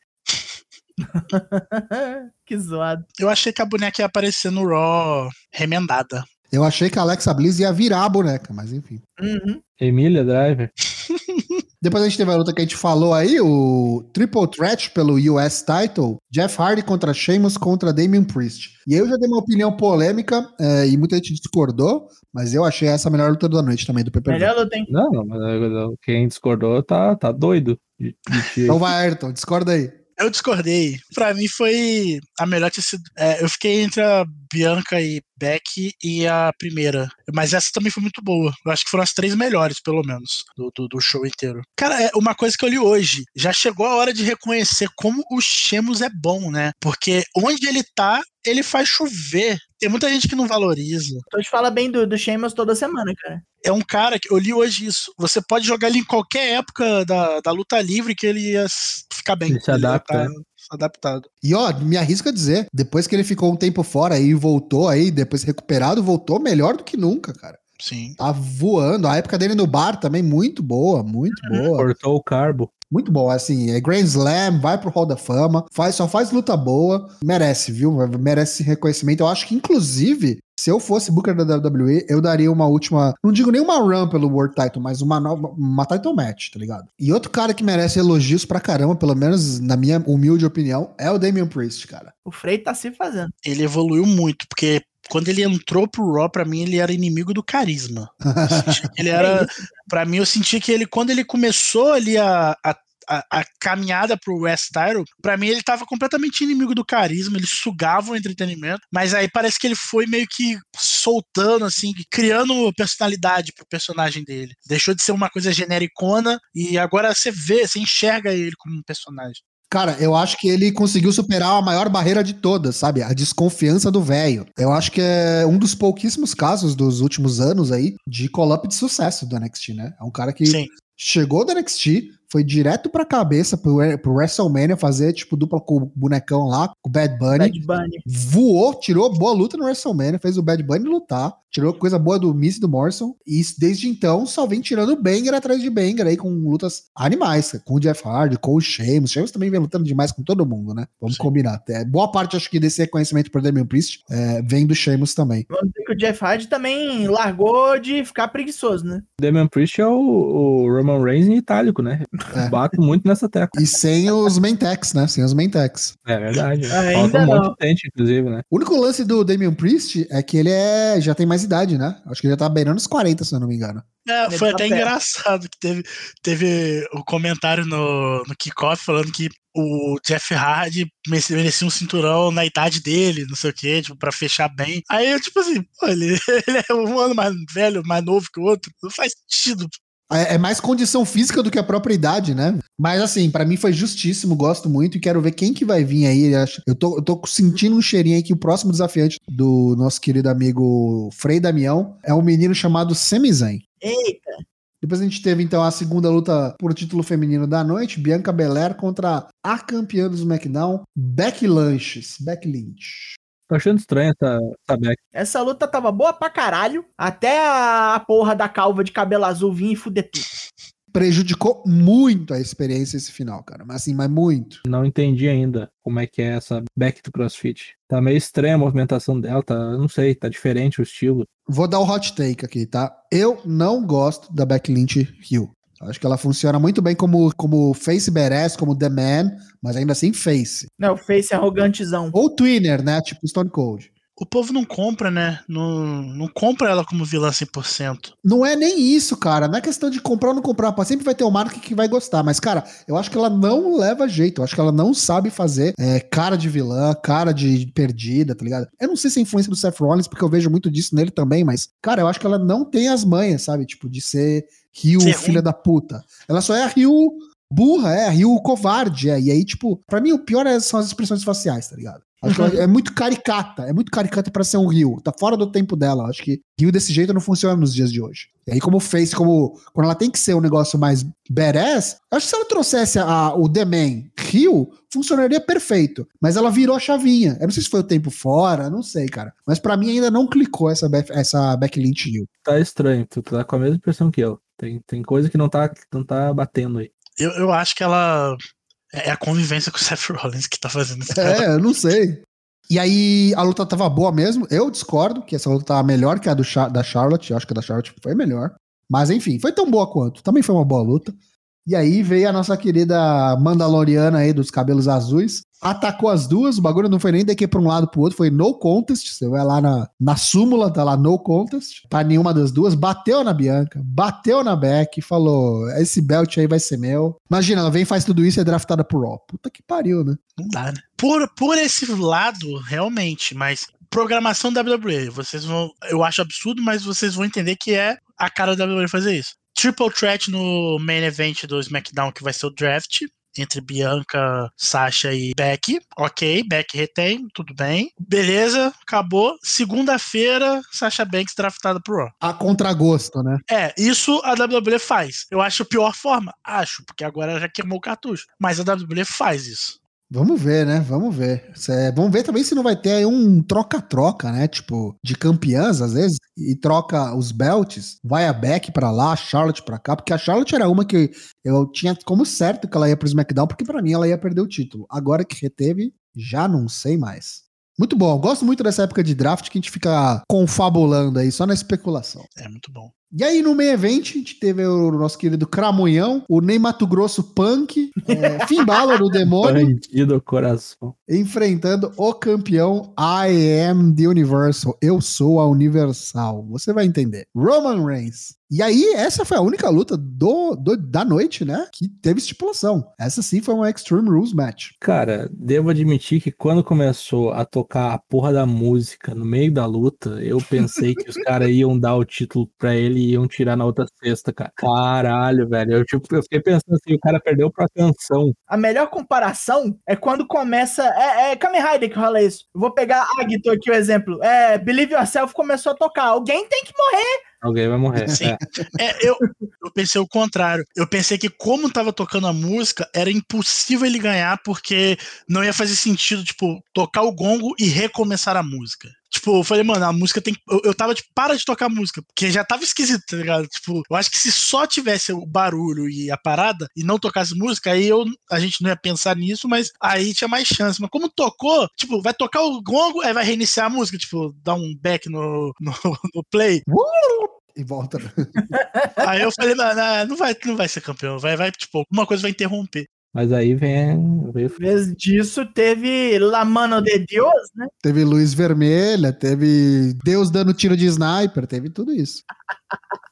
que zoado. Eu achei que a boneca ia aparecer no Raw remendada. Eu achei que a Alexa Bliss ia virar a boneca, mas enfim. Uhum. Emília Driver. Depois a gente teve a luta que a gente falou aí, o Triple Threat pelo US Title, Jeff Hardy contra Sheamus contra Damian Priest. E aí eu já dei uma opinião polêmica é, e muita gente discordou, mas eu achei essa a melhor luta da noite também do PPV. Melhor luta, hein? Não, não, mas quem discordou tá, tá doido. Então vai, Ayrton, discorda aí. Eu discordei. Pra mim foi a melhor ter sido. é, eu fiquei entre a Bianca e Beck e a primeira. Mas essa também foi muito boa. Eu acho que foram as três melhores, pelo menos, do, do, do show inteiro. Cara, é uma coisa que eu li hoje. Já chegou a hora de reconhecer como o Chemos é bom, né? Porque onde ele tá, ele faz chover. Tem muita gente que não valoriza. Tu te fala bem do, do Sheamus toda semana, cara. É um cara que eu li hoje isso. Você pode jogar ele em qualquer época da, da luta livre que ele ia ficar bem. Ele se adapta, ia né? adaptado. E ó, me arrisco a dizer, depois que ele ficou um tempo fora e voltou aí, depois recuperado, voltou melhor do que nunca, cara. Sim. Tá voando. A época dele no bar também, muito boa, muito boa. Cortou o carbo. Muito bom, assim, é Grand Slam, vai pro Hall da Fama, faz, só faz luta boa, merece, viu? Merece esse reconhecimento. Eu acho que, inclusive, se eu fosse Booker da WWE, eu daria uma última, não digo nem uma run pelo World Title, mas uma nova, uma title match, tá ligado? E outro cara que merece elogios pra caramba, pelo menos na minha humilde opinião, é o Damian Priest, cara. O Frei tá se fazendo. Ele evoluiu muito, porque quando ele entrou pro Raw, pra mim, ele era inimigo do carisma. Ele era. Pra mim, eu senti que ele, quando ele começou ali a, a, a, a caminhada pro West Tyro, pra mim, ele tava completamente inimigo do carisma, ele sugava o entretenimento, mas aí parece que ele foi meio que soltando, assim, criando personalidade pro personagem dele. Deixou de ser uma coisa genericona e agora você vê, você enxerga ele como um personagem. Cara, eu acho que ele conseguiu superar a maior barreira de todas, sabe? A desconfiança do velho. Eu acho que é um dos pouquíssimos casos dos últimos anos aí de call-up de sucesso do NXT, né? É um cara que Sim. chegou do NXT, foi direto pra cabeça pro, pro WrestleMania fazer, tipo, dupla com o bonecão lá, com o Bad Bunny. Bad Bunny. Voou, tirou boa luta no WrestleMania, fez o Bad Bunny lutar, tirou coisa boa do Miz e do Morrison, e desde então só vem tirando banger atrás de banger aí com lutas animais, com o Jeff Hardy, com o Sheamus. Sheamus também vem lutando demais com todo mundo, né? Vamos Sim. combinar. É, boa parte, acho que, desse reconhecimento pro Damian Priest é, vem do Sheamus também. Vamos dizer que o Jeff Hardy também largou de ficar preguiçoso, né? Damian Priest é o, o Roman Reigns em itálico, né? É. Bato muito nessa tecla. E sem os Mentex, né? Sem os Mentex. É verdade. Ainda Falta um não. monte de gente, inclusive, né? O único lance do Damian Priest é que ele é, já tem mais idade, né? Acho que ele já tá beirando os 40, se eu não me engano. É, foi tá até perto. engraçado que teve, teve o comentário no, no kickoff falando que o Jeff Hardy merecia um cinturão na idade dele, não sei o quê, tipo, pra fechar bem. Aí eu, tipo assim, pô, ele, ele é um ano mais velho, mais novo que o outro. Não faz sentido. É, é mais condição física do que a própria idade, né? Mas assim, pra mim foi justíssimo, gosto muito e quero ver quem que vai vir aí. Eu tô, eu tô sentindo um cheirinho aí que o próximo desafiante do nosso querido amigo Frei Damião é um menino chamado Semizen. Eita, Depois a gente teve então a segunda luta por título feminino da noite, Bianca Belair contra a campeã do SmackDown, Becky Lynch. Becky Lynch. Tô achando estranho essa, essa back. essa luta tava boa pra caralho, até a porra da calva de cabelo azul vir e fuder tudo. Prejudicou muito a experiência esse final, cara. Mas assim, mas muito. Não entendi ainda como é que é essa back do CrossFit. Tá meio estranha a movimentação dela, tá, não sei, tá diferente o estilo. Vou dar o hot take aqui, tá? Eu não gosto da Becky Lynch Hill. Acho que ela funciona muito bem como, como face badass, como The Man, mas ainda assim face. Não, Face arrogantezão. Ou Twinner, né? Tipo Stone Cold. O povo não compra, né? Não, não compra ela como vilã 100%. Não é nem isso, cara. Não é questão de comprar ou não comprar. Sempre vai ter um marca que vai gostar. Mas, cara, eu acho que ela não leva jeito. Eu acho que ela não sabe fazer é, cara de vilã, cara de perdida, tá ligado? Eu não sei se é influência do Seth Rollins, porque eu vejo muito disso nele também, mas, cara, eu acho que ela não tem as manhas, sabe? Tipo, de ser Rio Ser filha da puta. Ela só é a Rio burra, é a Rio covarde. É. E aí, tipo, pra mim o pior é- são as expressões faciais, tá ligado? Acho que ela é muito caricata, é muito caricata pra ser um Rio. Tá fora do tempo dela. Acho que Rio desse jeito não funciona nos dias de hoje. E aí, como fez, como quando ela tem que ser um negócio mais badass, acho que se ela trouxesse a- o The Man Rio, funcionaria perfeito. Mas ela virou a chavinha. Eu não sei se foi o tempo fora, não sei, cara. Mas pra mim ainda não clicou essa, essa Becky Lynch Rio. Tá estranho, tu tá com a mesma impressão que eu. Tem, tem coisa que não tá, que não tá batendo aí. Eu, eu acho que ela. É a convivência com o Seth Rollins que tá fazendo isso. É, eu não sei. E aí, a luta tava boa mesmo. Eu discordo que essa luta tava melhor que a do Cha- da Charlotte. Eu acho que a da Charlotte foi melhor. Mas enfim, foi tão boa quanto. Também foi uma boa luta. E aí veio a nossa querida Mandaloriana aí dos cabelos azuis. Atacou as duas. O bagulho não foi nem daqui pra um lado pro outro. Foi no contest. Você vai lá na, na súmula, tá lá no contest. Pra nenhuma das duas. Bateu na Bianca. Bateu na Beck. Falou: esse belt aí vai ser meu. Imagina, ela vem, faz tudo isso e é draftada pro Raw. Puta que pariu, né? Não dá, né? Por, por esse lado, realmente, mas programação WWE, vocês vão. Eu acho absurdo, mas vocês vão entender que é a cara da WWE fazer isso. Triple Threat no main event do SmackDown, que vai ser o draft. Entre Bianca, Sasha e Becky. Ok, Becky retém, tudo bem. Beleza, acabou. Segunda-feira, Sasha Banks draftada pro Raw. A contragosto, né? É, isso a WWE faz. Eu acho a pior forma. Acho, porque agora já queimou o cartucho. Mas a WWE faz isso. Vamos ver, né? Vamos ver. Cê- vamos ver também se não vai ter aí um troca-troca, né? Tipo, de campeãs, às vezes, e troca os belts. Vai a Beck pra lá, a Charlotte pra cá, porque a Charlotte era uma que eu tinha como certo que ela ia pro SmackDown, porque pra mim ela ia perder o título. Agora que reteve, já não sei mais. Muito bom, gosto muito dessa época de draft que a gente fica confabulando aí, só na especulação. É muito bom. E aí, no meio evento, a gente teve o nosso querido Cramunhão, o Ney Mato Grosso Punk, é, Finn Balor, o demônio, Bandido coração. enfrentando o campeão I am the Universal. Eu sou a Universal. Você vai entender. Roman Reigns. E aí, essa foi a única luta do, do- da noite, né? Que teve estipulação. Essa sim foi uma Extreme Rules match. Cara, devo admitir que quando começou a tocar a porra da música no meio da luta, eu pensei que os caras iam dar o título pra ele e iam tirar na outra sexta, cara. Caralho, velho. Eu, tipo, eu fiquei pensando assim, o cara perdeu pra canção. A melhor comparação é quando começa. É, é Kamen Rider que rola isso. Eu vou pegar Agito aqui o exemplo. É, Believe Yourself começou a tocar. Alguém tem que morrer. Alguém vai morrer. Sim. É. É, eu, eu pensei o contrário. Eu pensei que, como tava tocando a música, era impossível ele ganhar, porque não ia fazer sentido, tipo, tocar o gongo e recomeçar a música. Tipo, eu falei, mano, a música tem. Eu, eu tava, tipo, para de tocar a música, porque já tava esquisito, tá ligado? Tipo, eu acho que se só tivesse o barulho e a parada e não tocasse música, aí eu, a gente não ia pensar nisso, mas aí tinha mais chance. Mas como tocou, tipo, vai tocar o gongo, aí vai reiniciar a música, tipo, dar um back no, no, no play. E volta. Aí eu falei, não, não vai, não vai ser campeão, vai, vai, tipo, alguma coisa vai interromper. Mas aí vem. vem Em vez disso, teve La Mano de Deus, né? Teve luz vermelha, teve Deus dando tiro de sniper, teve tudo isso.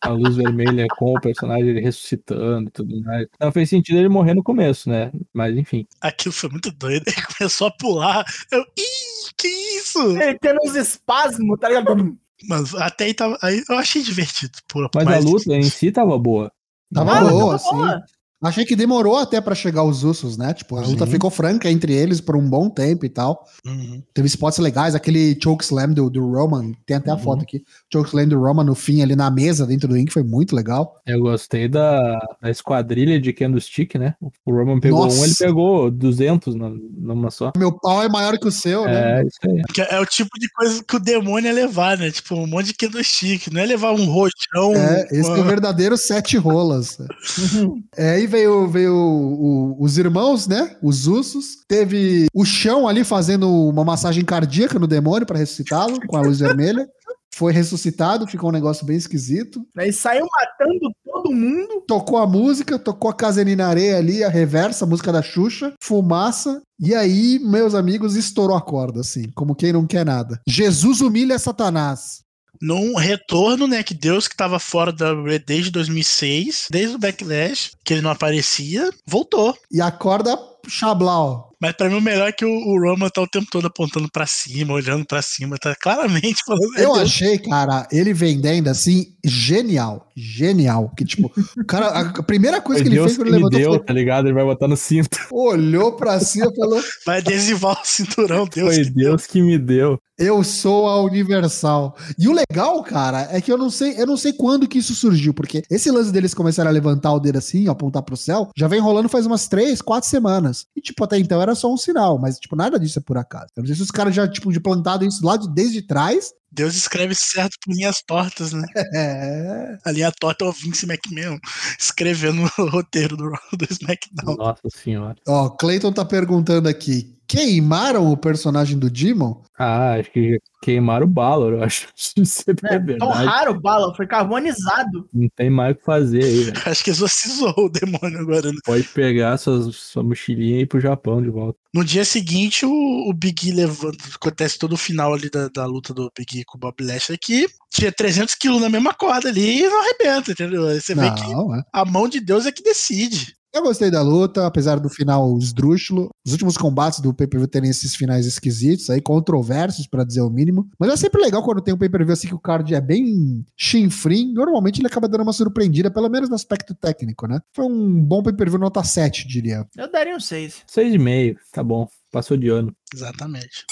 a luz vermelha com o personagem ele ressuscitando e tudo mais. Não fez sentido ele morrer no começo, né? Mas enfim. Aquilo foi muito doido. Ele começou a pular. Eu, ih, que isso? Ele tendo uns espasmos, tá ligado? Mano, até aí, tava, aí eu achei divertido. Por, Mas mais a luta em si tava boa. Tava Ah, boa, tava assim. boa. Achei que demorou até pra chegar os Usos, né? Tipo, a luta Sim. ficou franca entre eles por um bom tempo e tal. Uhum. Teve spots legais, aquele chokeslam do, do Roman, tem até a Uhum. foto aqui. Chokeslam do Roman no fim, ali na mesa, dentro do ring, foi muito legal. Eu gostei da, da esquadrilha de Candlestick, né? O Roman pegou Nossa. um, ele pegou 200 na- numa só. Meu pau é maior que o seu, né? É, isso aí. É o tipo de coisa que o demônio ia levar, né? Tipo, um monte de candlestick. Não é levar um roxão. É, esse é o uma- verdadeiro sete rolas. É, aí veio, veio o- os irmãos, né? Os Usos. Teve o chão ali fazendo uma massagem cardíaca no demônio pra ressuscitá-lo com a luz vermelha. Foi ressuscitado, ficou um negócio bem esquisito. Aí saiu matando todo mundo. Tocou a música, tocou a Casaninha na Areia ali, a reversa, a música da Xuxa, fumaça. E aí, meus amigos, estourou a corda, assim, como quem não quer nada. Jesus humilha Satanás. Num retorno, né? Que Deus que tava fora da WWE desde 2006, desde o Backlash, que ele não aparecia, voltou. E a corda Chablau. Mas pra mim o melhor é que o, o Roman tá o tempo todo apontando pra cima, olhando pra cima, tá claramente falando. "É Eu Deus". achei, cara, ele vendendo assim, genial. Genial. Que, tipo, o cara, a primeira coisa Foi que ele Deus fez quando ele me levantou deu, foi, tá ligado? Ele vai botar no cinto. olhou pra cima e falou: Vai adesivar o cinturão, Deus. Foi que deu. Deus que me deu. Eu sou a Universal. E o legal, cara, é que eu não sei, eu não sei quando que isso surgiu, porque esse lance deles começaram a levantar o dedo assim, apontar pro céu, já vem rolando faz umas três, quatro semanas. E, tipo, até então era só um sinal, mas, tipo, nada disso é por acaso. Eu não sei se os caras já, tipo, de plantado isso lá de, desde trás. Deus escreve certo por linhas tortas, né? É. A linha torta é o Vince McMahon escrevendo o roteiro do, do SmackDown. Nossa senhora. Ó, Clayton tá perguntando aqui: queimaram o personagem do Demon? Ah, acho que queimaram o Balor, eu acho. Isso é Né? verdade. Torraram o bala, foi carbonizado. Não tem mais o que fazer aí, velho. Acho que exorcizou o demônio agora. né? Pode pegar suas, sua mochilinha e ir pro Japão de volta. No dia seguinte, o, o Big E levanta. Acontece todo o final ali da, da luta do Big E com o Bob Lashley que tinha 300 quilos na mesma corda ali e não arrebenta, entendeu? Aí Você vê que Não, é. a mão de Deus é que decide. Eu gostei da luta, apesar do final esdrúxulo. Os últimos combates do pay-per-view terem esses finais esquisitos, aí controversos, pra dizer o mínimo. Mas é sempre legal quando tem um pay-per-view assim que o card é bem chinfrim. Normalmente ele acaba dando uma surpreendida, pelo menos no aspecto técnico, né? Foi um bom pay-per-view nota 7, diria. Eu daria um 6. Seis e meio, tá bom. Passou de ano. Exatamente.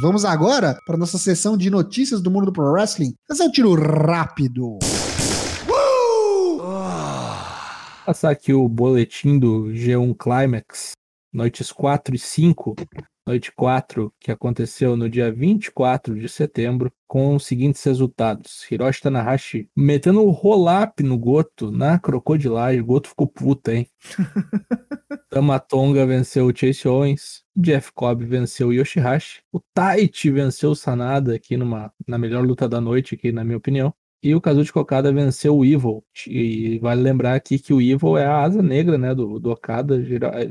Vamos agora para nossa sessão de notícias do mundo do pro wrestling. Esse é um tiro rápido. Passar aqui o boletim do G1 Climax. noites 4 e 5, noite 4, que aconteceu no dia 24 de setembro, com os seguintes resultados. Hiroshi Tanahashi metendo o roll-up no Goto, na crocodilagem. O Goto ficou puta, hein? Tamatonga venceu o Chase Owens. Jeff Cobb venceu o Yoshihashi. O Taichi venceu o Sanada aqui numa, na melhor luta da noite, aqui, na minha opinião. E o Kazuchi Okada venceu o Evil. E vale lembrar aqui que o Evil é a asa negra, né, do, do Okada.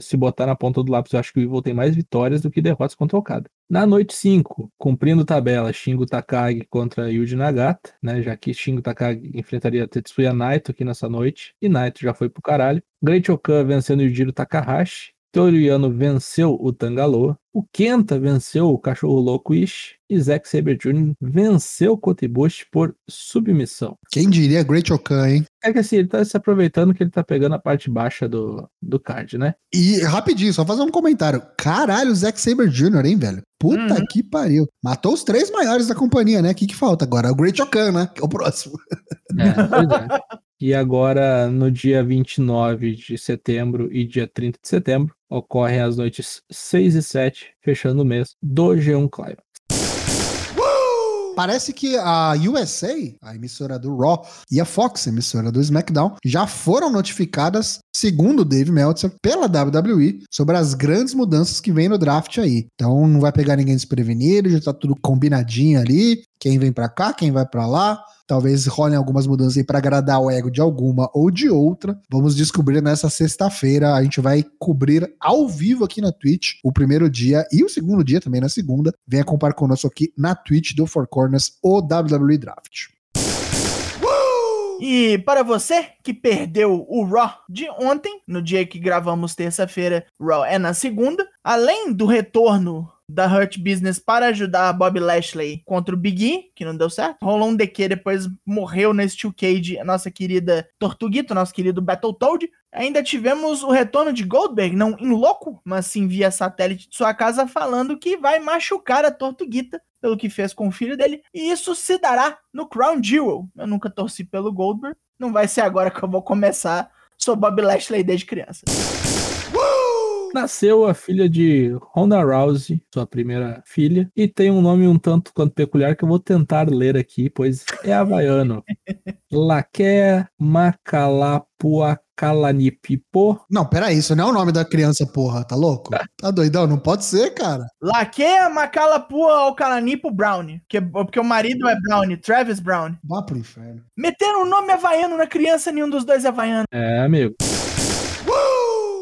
Se botar na ponta do lápis, eu acho que o Evil tem mais vitórias do que derrotas contra o Okada. Na noite 5, cumprindo tabela, Shingo Takagi contra Yuji Nagata, né, já que Shingo Takagi enfrentaria Tetsuya Naito aqui nessa noite, e Naito já foi pro caralho. Great Okan vencendo Yujiro Takahashi, Toriano venceu o Tangaloa, o Kenta venceu o Cachorro Louco Ishi e Zack Saber Jr. venceu o Kotibushi por submissão. Quem diria Great Okan, hein? É que assim, ele tá se aproveitando que ele tá pegando a parte baixa do, do card, né? E rapidinho, só fazer um comentário. Caralho, o Zack Saber Jr., hein, velho? Puta uhum. que pariu. Matou os três maiores da companhia, né? O que, que falta agora? O Great Okan, né? Que é o próximo. É, pois é. E agora, no dia 29 de setembro e dia 30 de setembro, ocorrem as noites 6 e 7, fechando o mês, do G1 Climax. Parece que a USA, a emissora do Raw, e a Fox, a emissora do SmackDown, já foram notificadas, segundo Dave Meltzer, pela WWE, sobre as grandes mudanças que vem no draft aí. Então não vai pegar ninguém desprevenido, já tá tudo combinadinho ali. Quem vem para cá, quem vai para lá Talvez rolem algumas mudanças aí para agradar o ego de alguma ou de outra. Vamos descobrir nessa sexta-feira. A gente vai cobrir ao vivo aqui na Twitch o primeiro dia e o segundo dia também na segunda. Venha acompanhar conosco aqui na Twitch do Four Corners o WWE Draft. E para você que perdeu o Raw de ontem, no dia que gravamos terça-feira, Raw é na segunda, além do retorno da Hurt Business para ajudar Bob Lashley contra o Big E, que não deu certo. Rolou um DQ, depois morreu nesse Steel Cage a nossa querida Tortuguito, nosso querido Battletoad. Ainda tivemos o retorno de Goldberg, não em louco, mas sim via satélite de sua casa, falando que vai machucar a Tortuguita pelo que fez com o filho dele. E isso se dará no Crown Jewel. Eu nunca torci pelo Goldberg. Não vai ser agora que eu vou começar. Sou Bob Lashley desde criança. Nasceu a filha de Ronda Rousey, sua primeira filha, e tem um nome um tanto quanto peculiar que eu vou tentar ler aqui, pois é havaiano. Laqué Macalapuacalanipipo. Não, peraí, isso não é o nome da criança, porra, tá louco? Tá, tá doidão? Não pode ser, cara. Laqué Macalapua Calanipo Brown, que, porque o marido é Brown, Travis Brown. Vá pro inferno. Meteram o um nome havaiano na criança, nenhum dos dois é havaiano. É, amigo.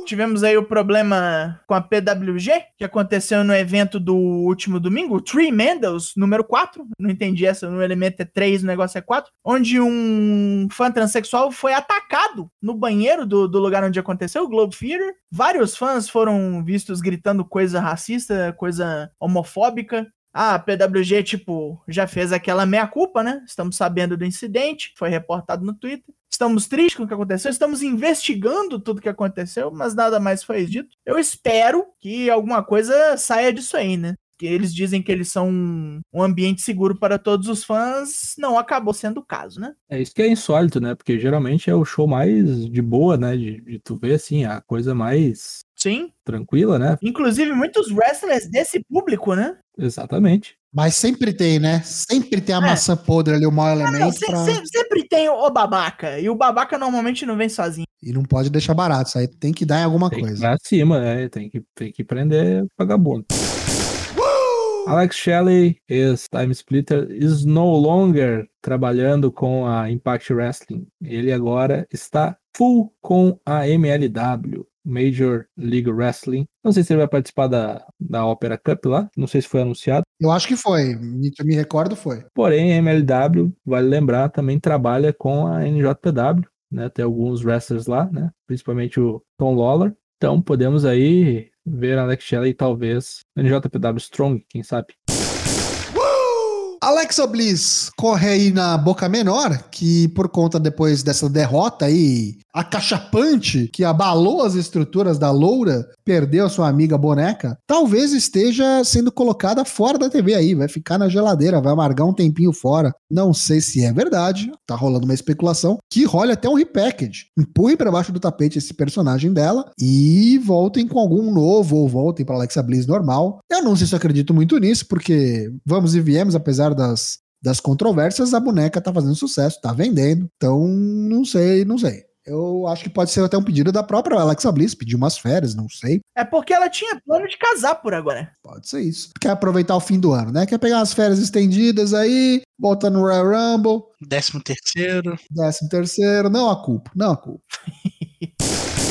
Tivemos aí o problema com a PWG, que aconteceu no evento do último domingo, o Tree Mendels, número 4. Não entendi essa, no elemento é 3, o negócio é 4. Onde um fã transexual foi atacado no banheiro do, do lugar onde aconteceu, o Globe Theater. Vários fãs foram vistos gritando coisa racista, coisa homofóbica. A PWG, tipo, já fez aquela meia-culpa, né? Estamos sabendo do incidente, foi reportado no Twitter. Estamos tristes com o que aconteceu, estamos investigando tudo que aconteceu, mas nada mais foi dito. Eu espero que alguma coisa saia disso aí, né? Que eles dizem que eles são um, um ambiente seguro para todos os fãs, não acabou sendo o caso, né? É isso que é insólito, né? Porque geralmente é o show mais de boa, né? De, de tu ver assim, a coisa mais Sim. Tranquila, né? Inclusive, muitos wrestlers desse público, né? Exatamente. Mas sempre tem, né? Sempre tem a é. maçã podre ali, o mau elemento. Não, se, pra... se, sempre tem o babaca. E o babaca normalmente não vem sozinho. E não pode deixar barato. Isso aí tem que dar em alguma tem coisa. Que pra cima, né? Tem que, tem que prender vagabundo. Alex Shelley, ex-Time Splitter, is no longer trabalhando com a Impact Wrestling. Ele agora está full com a MLW. Major League Wrestling. Não sei se ele vai participar da, da Opera Cup lá, não sei se foi anunciado. Eu acho que foi, me, me recordo foi. Porém, a MLW, vale lembrar, também trabalha com a NJPW, né? Tem alguns wrestlers lá, né? Principalmente o Tom Lawler. Então podemos aí ver Alex Shelley talvez NJPW Strong, quem sabe. Alexa Bliss corre aí na boca menor, que por conta depois dessa derrota aí acachapante que abalou as estruturas da Loura, perdeu a sua amiga boneca, talvez esteja sendo colocada fora da TV aí, vai ficar na geladeira, vai amargar um tempinho fora. Não sei se é verdade, tá rolando uma especulação que role até um repackage. Empurre para baixo do tapete esse personagem dela e voltem com algum novo ou voltem para Alexa Bliss normal. Eu não sei se eu acredito muito nisso, porque vamos e viemos, apesar das, das controvérsias, a boneca tá fazendo sucesso, tá vendendo. Então, não sei, não sei. Eu acho que pode ser até um pedido da própria Alexa Bliss, pedir umas férias, não sei. É porque ela tinha plano de casar por agora. Pode ser isso. Quer aproveitar o fim do ano, né? Quer pegar umas férias estendidas aí, volta no Royal Rumble. Décimo terceiro. Décimo terceiro. Não a culpa, não a culpa.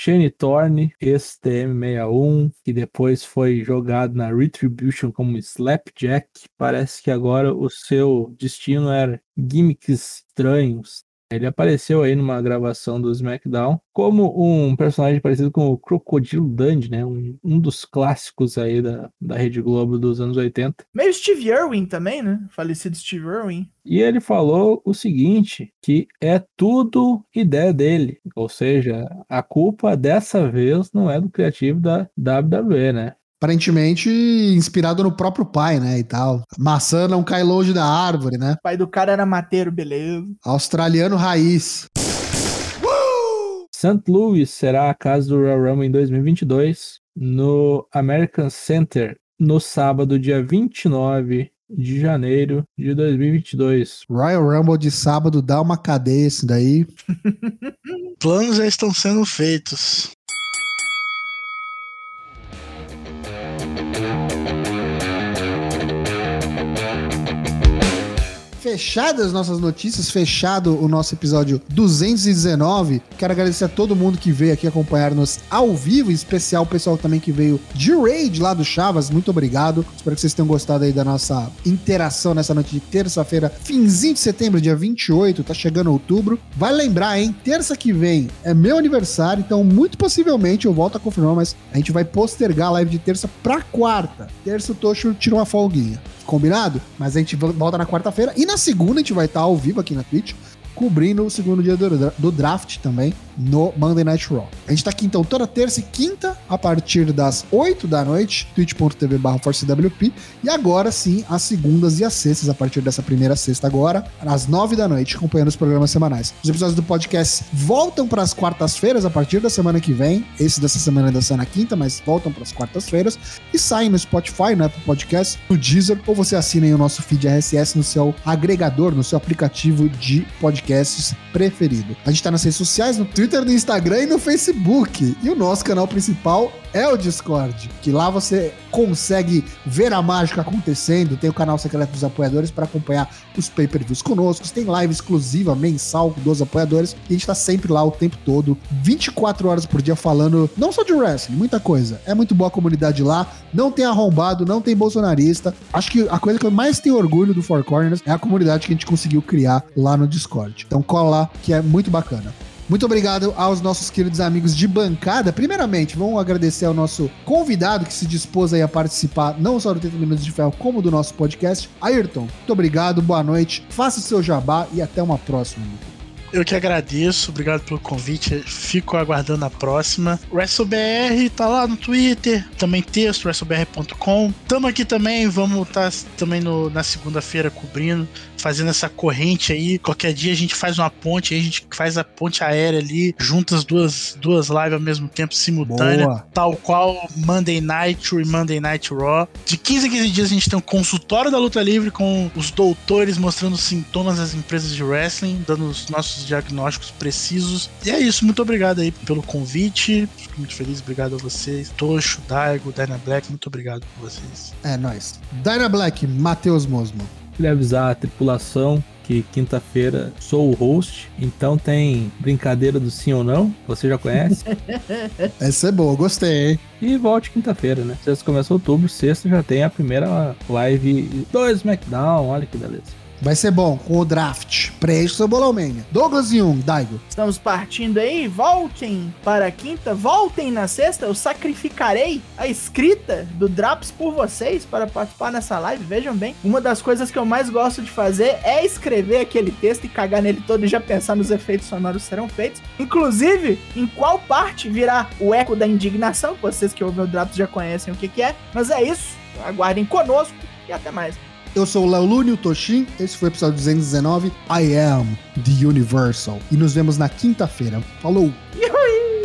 Shane Thorne, ex-TM61, que depois foi jogado na Retribution como Slapjack. Parece que agora o seu destino era gimmicks estranhos. Ele apareceu aí numa gravação do SmackDown como um personagem parecido com o Crocodilo Dundee, né? Um, um dos clássicos aí da, da Rede Globo dos anos 80. Meio Steve Irwin também, né? Falecido Steve Irwin. E ele falou o seguinte, que é tudo ideia dele. Ou seja, a culpa dessa vez não é do criativo da WWE, né? Aparentemente inspirado no próprio pai, né? E tal. Maçã não cai longe da árvore, né? O pai do cara era mateiro, beleza. Australiano raiz. St. Louis será a casa do Royal Rumble em 2022 no American Center no sábado, dia 29 de janeiro de 2022. Royal Rumble de sábado dá uma cadeia isso daí. Planos já estão sendo feitos. Thank you. Fechadas as nossas notícias, fechado o nosso episódio 219. Quero agradecer a todo mundo que veio aqui acompanhar-nos ao vivo, em especial o pessoal também que veio de raid lá do Chavas. Muito obrigado. Espero que vocês tenham gostado aí da nossa interação nessa noite de terça-feira, finzinho de setembro, dia 28, tá chegando outubro. Vai lembrar, hein? Terça que vem é meu aniversário, então muito possivelmente eu volto a confirmar, mas a gente vai postergar a live de terça pra quarta. Terça o Tocho tira uma folguinha combinado? Mas a gente volta na quarta-feira. E na segunda a gente vai estar ao vivo aqui na Twitch, cobrindo o segundo dia do, draft também no Monday Night Raw. A gente tá aqui então toda terça e quinta, a partir das 8 da noite, twitch.tv ForceWP, e agora sim, as segundas e as sextas, a partir dessa primeira sexta agora, às 9 da noite, acompanhando os programas semanais. Os episódios do podcast voltam para as quartas-feiras a partir da semana que vem, esse dessa semana ainda sai na quinta, mas voltam para as quartas-feiras, e saem no Spotify, no Apple Podcast, no Deezer, ou você assina aí o nosso feed RSS no seu agregador, no seu aplicativo de podcasts preferido. A gente tá nas redes sociais, no Twitter, Twitter, no Instagram e no Facebook. E o nosso canal principal é o Discord, que lá você consegue ver a mágica acontecendo. Tem o canal secreto dos apoiadores para acompanhar os pay-per-views conosco. Tem live exclusiva mensal dos apoiadores. E a gente tá sempre lá o tempo todo, 24 horas por dia, falando não só de wrestling, muita coisa. É muito boa a comunidade lá. Não tem arrombado, não tem bolsonarista. Acho que a coisa que eu mais tenho orgulho do Four Corners é a comunidade que a gente conseguiu criar lá no Discord. Então cola lá, que é muito bacana. Muito obrigado aos nossos queridos amigos de bancada. Primeiramente, vamos agradecer ao nosso convidado que se dispôs aí a participar não só do 30 Minutos de Ferro, como do nosso podcast. Ayrton, muito obrigado, boa noite, faça o seu jabá e até uma próxima. Eu que agradeço, obrigado pelo convite. Fico aguardando a próxima. WrestleBR tá lá no Twitter, também texto, WrestleBR.com. Tamo aqui também, vamos estar tá também no, na segunda-feira cobrindo fazendo essa corrente aí. Qualquer dia a gente faz uma ponte, aí a gente faz a ponte aérea ali, junta as duas, duas lives ao mesmo tempo, simultânea, Boa. tal qual Monday Night e Monday Night Raw. De 15 a 15 dias a gente tem um consultório da luta livre com os doutores mostrando sintomas das empresas de wrestling, dando os nossos diagnósticos precisos. E é isso, muito obrigado aí pelo convite. Fico muito feliz, obrigado a vocês. Tocho, Daigo, Dyna Black, muito obrigado por vocês. É nóis. Dyna Black, Matheus Mosmo. Queria avisar a tripulação que quinta-feira sou o host, então tem brincadeira do sim ou não, você já conhece. Essa é boa, gostei, hein? E volte quinta-feira, né? Sexta começa outubro, sexta já tem a primeira live do SmackDown, olha que beleza. Vai ser bom com o draft. Preenche seu bolomania. Douglas e Daigo. Estamos partindo aí. Voltem para a quinta, voltem na sexta. Eu sacrificarei a escrita do Drops por vocês para participar nessa live. Vejam bem, uma das coisas que eu mais gosto de fazer é escrever aquele texto e cagar nele todo e já pensar nos efeitos sonoros serão feitos. Inclusive, em qual parte virá o eco da indignação. Vocês que ouvem o Drops já conhecem o que, que é. Mas é isso. Aguardem conosco e até mais. Eu sou o Léo Lune, o Toshin. Esse foi o episódio 219. I am the Universal. E nos vemos na quinta-feira. Falou! Uhul!